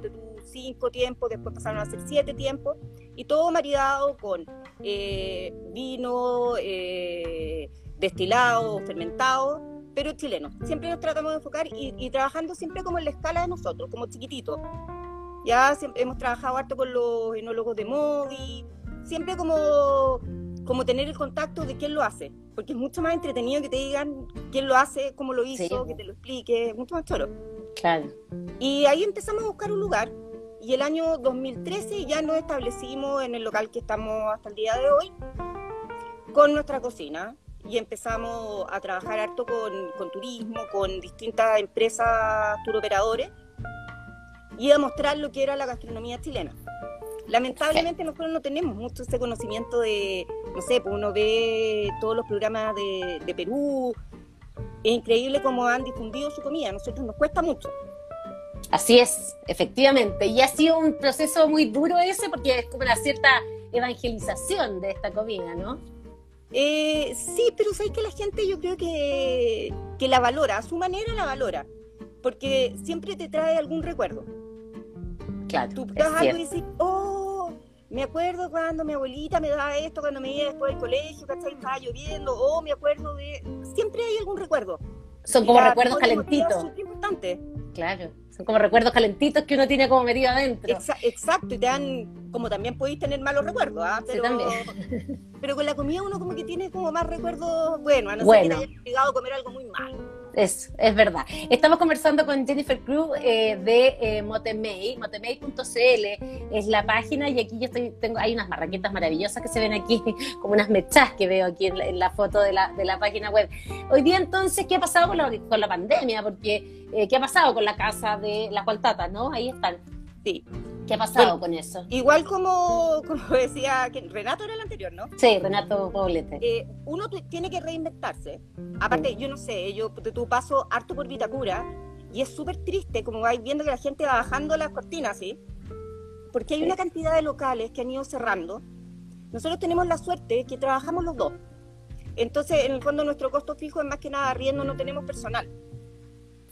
cinco tiempos, después pasaron a ser siete tiempos, y todo maridado con eh, vino, eh, destilado, fermentado, pero chileno. Siempre nos tratamos de enfocar y, trabajando siempre como en la escala de nosotros, como chiquititos. Ya hemos trabajado harto con los enólogos de Mogi, siempre como como tener el contacto de quién lo hace, porque es mucho más entretenido que te digan quién lo hace, cómo lo hizo, que te lo explique, mucho más choro. Claro. Y ahí empezamos a buscar un lugar y el año 2013 ya nos establecimos en el local que estamos hasta el día de hoy con nuestra cocina y empezamos a trabajar harto con, con turismo, con distintas empresas turoperadores y a mostrar lo que era la gastronomía chilena Lamentablemente nosotros no tenemos mucho ese conocimiento de, no sé, pues uno ve todos los programas de, de Perú, es increíble cómo han difundido su comida, a nosotros nos cuesta mucho. Así es, efectivamente. Y ha sido un proceso muy duro ese porque es como una cierta evangelización de esta comida, ¿no? Eh, sí, pero sabes que la gente yo creo que, que la valora, a su manera la valora, porque siempre te trae algún recuerdo. Claro. Tú algo y dices, oh, me acuerdo cuando mi abuelita me daba esto, cuando me iba después del colegio, ¿cachai? Estaba lloviendo, oh, me acuerdo de... Siempre hay algún recuerdo. Son como recuerdos calentitos. importante. Claro. Son como recuerdos calentitos que uno tiene como metido adentro. Exa- exacto, y te dan, como también podéis tener malos recuerdos, ¿ah? Sí, pero, también. pero con la comida uno como que tiene como más recuerdos, bueno, a no ser Bueno. que te hayas obligado a comer algo muy malo. Eso, es verdad. Estamos conversando con Jennifer Cruz eh, de eh, motemay.cl es la página y aquí yo tengo, hay unas marraquetas maravillosas que se ven aquí, como unas mechas que veo aquí en la, en la foto de la, de la página web. Hoy día entonces, ¿qué ha pasado con la, con la pandemia? Porque, eh, ¿qué ha pasado con la casa de la Cualtata, no? Ahí están. Sí. ¿Qué ha pasado Bueno. con eso? Igual como, como decía que Renato era el anterior, ¿no? Sí, Renato Poblete. Eh, uno tiene que reinventarse. Aparte, yo no sé, yo de tu paso harto por Vitacura y es súper triste como vais viendo que la gente va bajando las cortinas, ¿sí? Porque hay Sí. una cantidad de locales que han ido cerrando. Nosotros tenemos la suerte que trabajamos los dos. Entonces, en el fondo, nuestro costo fijo es más que nada arriendo, no tenemos personal.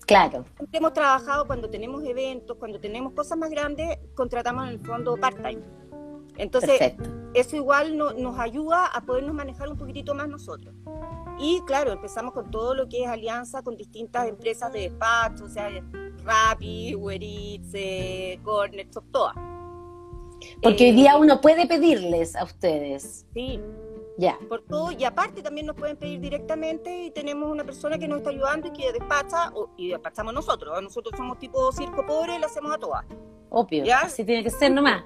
Claro, Siempre hemos trabajado cuando tenemos eventos, cuando tenemos cosas más grandes, contratamos en el fondo part-time. Entonces, perfecto. eso igual no- nos ayuda a podernos manejar un poquitito más nosotros. Y claro, empezamos con todo lo que es alianza con distintas empresas de despacho, o sea, Rappi, Uber Eats, eh, Corner, todas. Porque hoy Eh, día uno puede pedirles a ustedes. Sí, Ya. por todo. Y aparte también nos pueden pedir directamente y tenemos una persona que nos está ayudando y que despacha, o- y despachamos nosotros. Nosotros somos tipo circo pobre y lo hacemos a todas. Obvio, ¿Ya? así tiene que ser nomás.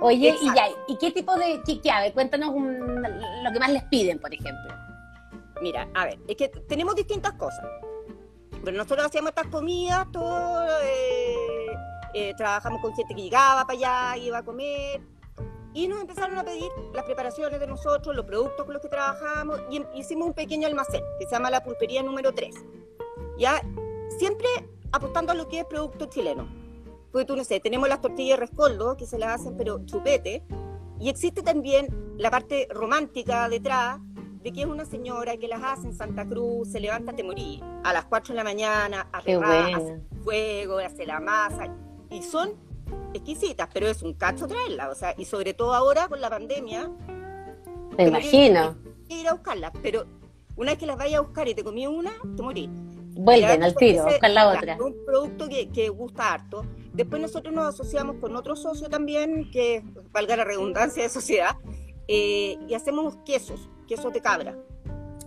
Oye, y ya, ¿y qué tipo de, qué, qué, a ver, cuéntanos un- lo que más les piden, por ejemplo? Mira, a ver, es que tenemos distintas cosas. Pero nosotros hacíamos estas comidas, todo, eh, eh, trabajamos con gente que llegaba para allá, iba a comer, y nos empezaron a pedir las preparaciones de nosotros, los productos con los que trabajamos, y hicimos un pequeño almacén que se llama la pulpería número 3. Ya, siempre apostando a lo que es producto chileno. Porque tú no sé, tenemos las tortillas de rescoldo que se las hacen, pero chupete, y existe también la parte romántica detrás de que es una señora que las hace en Santa Cruz, se levanta a morir a las 4 de la mañana, a Qué hace fuego, hace la masa, y son exquisitas, pero es un cacho traerlas, o sea, y sobre todo ahora con la pandemia, Me imagino. ir a buscarlas, pero una vez que las vayas a buscar y te comí una, te morís. Vuelven al tiro, ese- buscan la otra. un producto que, que gusta harto. Después nosotros nos asociamos con otro socio también, que valga la redundancia de sociedad, eh, y hacemos quesos, quesos de cabra.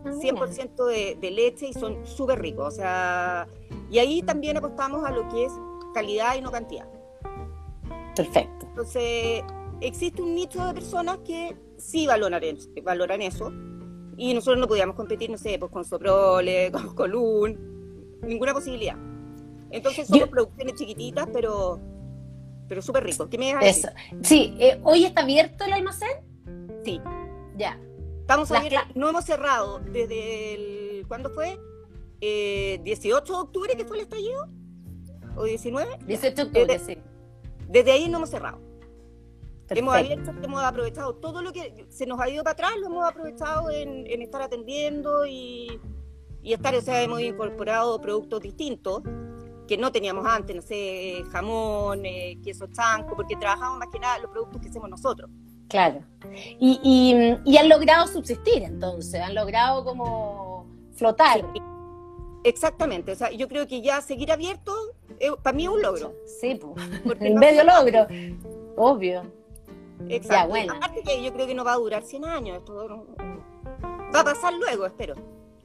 Ah, 100% de, de leche y son súper ricos. O sea, y ahí también apostamos a lo que es calidad y no cantidad. Perfecto. Entonces, existe un nicho de personas que sí valoran, es- valoran eso. Y nosotros no podíamos competir, no sé, pues con Soprole, con Colún, ninguna posibilidad. Entonces somos Yo- producciones chiquititas, pero, pero súper ricos. ¿Qué me? Eso. Sí, eh, ¿hoy está abierto el almacén? Sí, Ya. estamos abiertos- no hemos cerrado desde el, ¿cuándo fue? Eh, 18 de octubre, que fue el estallido, o 19. 18 de octubre, Desde- sí. Desde ahí no hemos cerrado. Hemos abierto, hemos aprovechado todo lo que se nos ha ido para atrás, lo hemos aprovechado en, en estar atendiendo y, y estar, o sea, hemos incorporado productos distintos que no teníamos antes, no sé, jamón, eh, queso chanco, porque trabajamos más que nada los productos que hacemos nosotros. Claro. Y, y, y han logrado subsistir entonces, han logrado como flotar. Exactamente, o sea, yo creo que ya seguir abierto, eh, para mí es un logro. Sí, pues. El no- medio logro. Obvio. Exacto. Ya, bueno. Aparte que yo creo que no va a durar 100 años, esto va a pasar luego, espero.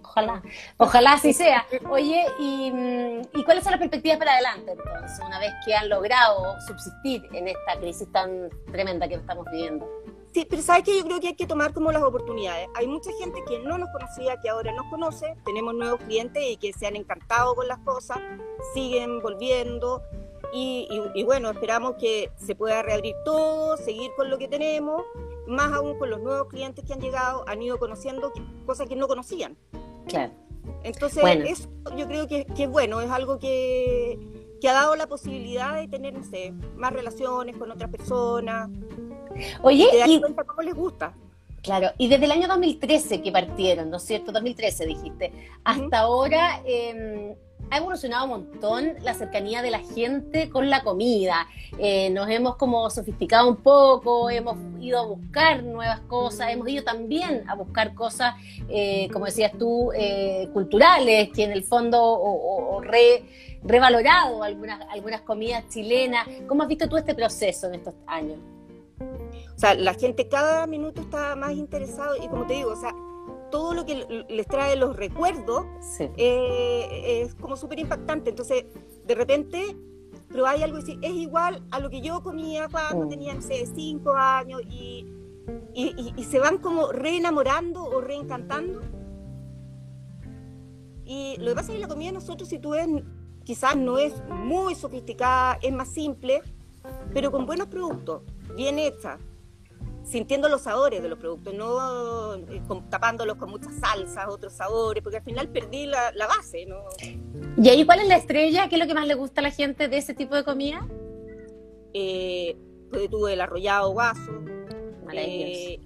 Ojalá, ojalá así sea. Oye, ¿y, mm, ¿y cuáles son las perspectivas para adelante entonces, una vez que han logrado subsistir en esta crisis tan tremenda que estamos viviendo? Sí, pero sabes que yo creo que hay que tomar como las oportunidades. Hay mucha gente que no nos conocía, que ahora nos conoce, tenemos nuevos clientes y que se han encantado con las cosas, siguen volviendo. Y, y- y bueno, esperamos que se pueda reabrir todo, seguir con lo que tenemos, más aún con los nuevos clientes que han llegado, han ido conociendo cosas que no conocían. Claro. Entonces, Bueno. eso yo creo que, que es bueno, es algo que, que ha dado la posibilidad de tener, no sé, más relaciones con otras personas, Oye, y te das y, cuenta cómo les gusta. claro, y desde el año 2013 que partieron, ¿no es cierto? 2013 dijiste. Hasta ahora eh, ha evolucionado un montón la cercanía de la gente con la comida. Eh, nos hemos como sofisticado un poco, hemos ido a buscar nuevas cosas, hemos ido también a buscar cosas, eh, como decías tú, eh, culturales, que en el fondo o, o- o re- revalorado algunas, algunas comidas chilenas. ¿Cómo has visto tú este proceso en estos años? O sea, la gente cada minuto está más interesado y como te digo, o sea, todo lo que les trae los recuerdos Sí. eh, es como súper impactante. Entonces, de repente, probáis algo y decís, es igual a lo que yo comía cuando Mm. tenía, no sé, cinco años y, y, y- y se van como reenamorando o reencantando. Y lo que pasa es que la comida de nosotros, si tú ves, quizás no es muy sofisticada, es más simple, pero con buenos productos, bien hecha, sintiendo los sabores de los productos, no eh, con- tapándolos con muchas salsas, otros sabores, porque al final perdí la, la base, ¿no? ¿Y ahí cuál es la estrella? ¿Qué es lo que más le gusta a la gente de ese tipo de comida? Eh, pues tú el arrollado guaso, eh,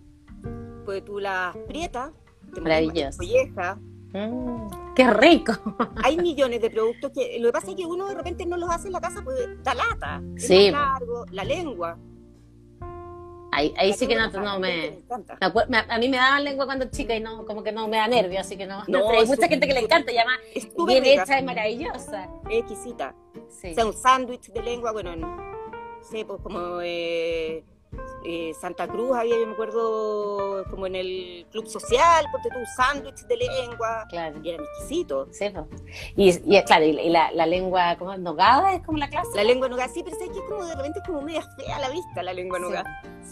pues tú las prietas, Maravilloso. colleja. Mm, ¡Qué rico! Hay millones de productos que lo que pasa es que uno de repente no los hace en la casa, pues da lata, es Sí. más largo, la lengua. Ahí, sí que no, no me... A mí me daban lengua cuando chica y no, como que no me da nervio, así que no. No, pero hay mucha gente que le encanta, súper bien rica, hecha y maravillosa. es exquisita. Sí. O sea, un sándwich de lengua, bueno, en, no sé, pues como eh, eh, Santa Cruz había, yo me acuerdo, como en el club social, ponte tú un sándwich de lengua, Claro. y eran exquisitos. Sí, y, y claro, y, y la, la lengua como nogada es como la clase. La lengua en hogar, sí, pero sabes que es como de repente es como media fea a la vista la lengua en hogar.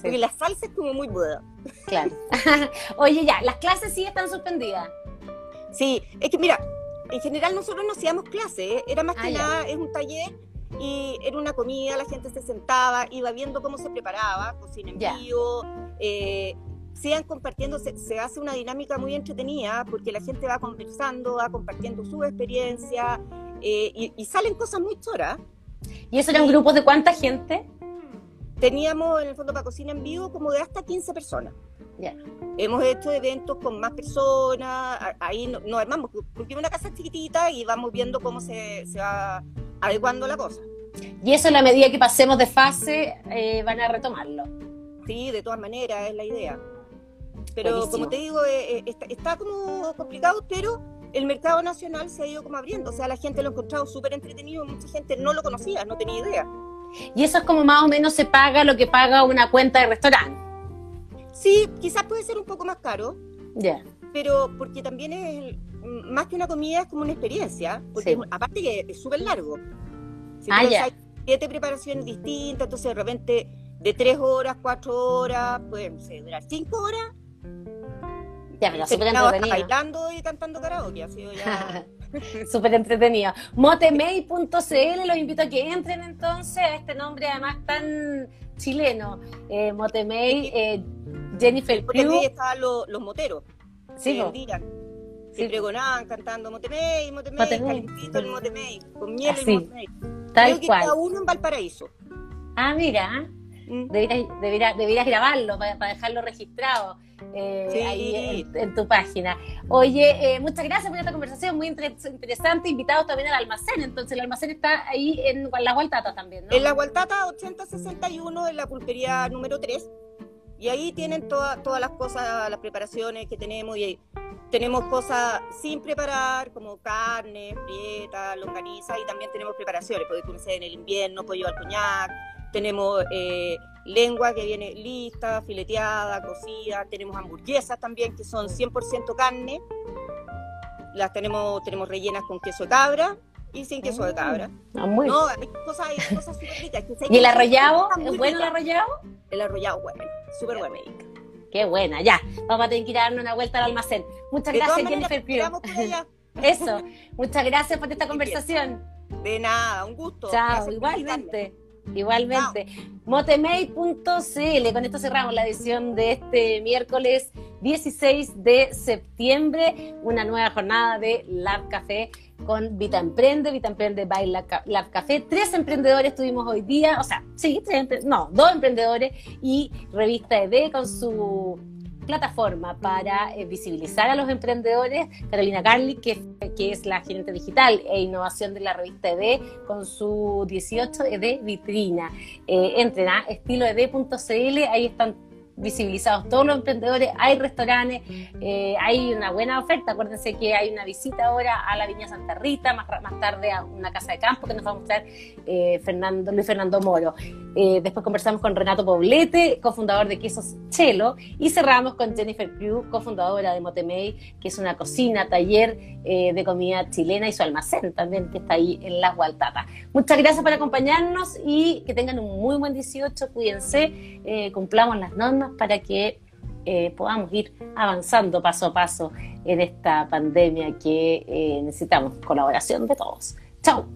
Porque la salsa es como muy buena. claro. Oye, ya, las clases sí están suspendidas. Sí, es que mira, en general nosotros no hacíamos clases, ¿eh? era más que Ah, ya. nada, es un taller y era una comida, la gente se sentaba, iba viendo cómo se preparaba, cocina en vivo, eh, se iban compartiendo, se, se hace una dinámica muy entretenida porque la gente va conversando, va compartiendo su experiencia eh, y, y salen cosas muy choras. ¿Y eso eran grupos de cuánta gente? Teníamos en el fondo para cocina en vivo como de hasta 15 personas. Hemos hecho eventos con más personas, ahí no- nos armamos, porque una casa chiquitita y vamos viendo cómo se, se va adecuando la cosa. Y eso, en la medida que pasemos de fase, eh, van a retomarlo. Sí, de todas maneras, es la idea. Pero Buenísimo. como te digo, eh, eh, está, está como complicado, pero el mercado nacional se ha ido como abriendo. O sea, la gente lo ha encontrado súper entretenido, mucha gente no lo conocía, no tenía idea. Y eso es como más o menos se paga lo que paga una cuenta de restaurante. Sí, quizás puede ser un poco más caro, Ya. pero porque también es, más que una comida, es como una experiencia, porque Sí. es- aparte que es súper largo. Si Ah, ya. hay siete preparaciones distintas, entonces de repente de tres horas, cuatro horas, puede no sé, durar cinco horas, Ya, pero súper entretenido. bailando y cantando karaoke, ha sido ya... Súper entretenido. Motemay.cl, los invito a que entren entonces a este nombre además tan chileno. Eh, Motemay, eh, Jennifer ahí estaban los, los moteros, Sí, que pregonaban cantando Motemey, Motemey, Motemey. calentito el Motemey, con miel Así, el Motemey. tal Creo que cual. cada uno en Valparaíso. Ah, mira, Deberías, deberías- deberías grabarlo para, para dejarlo registrado eh, Sí. ahí en, en tu página. Oye, eh, muchas gracias por esta conversación, muy inter- interesante. Invitados también al almacén, entonces el almacén está ahí en las Gualtatas también, ¿no? En la Gualtata 8061, en la pulpería número 3. Y ahí tienen toda- todas las cosas, las preparaciones que tenemos. Y ahí tenemos cosas sin preparar, como carne, frieta, longaniza. Y también tenemos preparaciones, porque en el invierno, pollo al coñac. Tenemos eh, lengua que viene lista, fileteada, cocida. Tenemos hamburguesas también, que son 100% carne. Las tenemos, tenemos rellenas con queso de cabra y sin queso de cabra. Ah, muy No, hay cosas, hay cosas súper ricas. que ¿Y el arrollado? ¿Es bueno el arrollado? El arrollado, bueno, súper bueno. Qué buena, ya. Vamos a tener que ir a darnos una vuelta al almacén. Muchas De gracias, Jennifer Pugh. Eso. Muchas gracias por esta conversación. De nada, un gusto. Chao, Gracias igualmente. Igualmente. Motemay.cl. Con esto cerramos la edición de este miércoles 16 de septiembre. Una nueva jornada de Lab Café con Vita Emprende, Vita Emprende by Lab Ca- Lab Café. Tres emprendedores tuvimos hoy día, o sea, sí, tres no, dos emprendedores y Revista ED con su plataforma para eh, visibilizar a los emprendedores. Carolina Carli, que, es la gerente digital e innovación de la revista ED, con su 18 ED vitrina. Eh, entren a estiloed.cl, ahí están visibilizados todos los emprendedores, hay restaurantes, eh, hay una buena oferta, acuérdense que hay una visita ahora a la Viña Santa Rita, más, más tarde a una casa de campo que nos va a mostrar eh, Fernando, Luis Fernando Moro. Eh, después conversamos con Renato Poblete, cofundador de Quesos Chelo, y cerramos con Jennifer Crew, cofundadora de Motemey, que es una cocina, taller de comida chilena y su almacén también, que está ahí en Las Gualtatas. Muchas gracias por acompañarnos y que tengan un muy buen 18, cuídense, cumplamos las normas para que eh, podamos ir avanzando paso a paso en esta pandemia que eh, necesitamos colaboración de todos. Chao.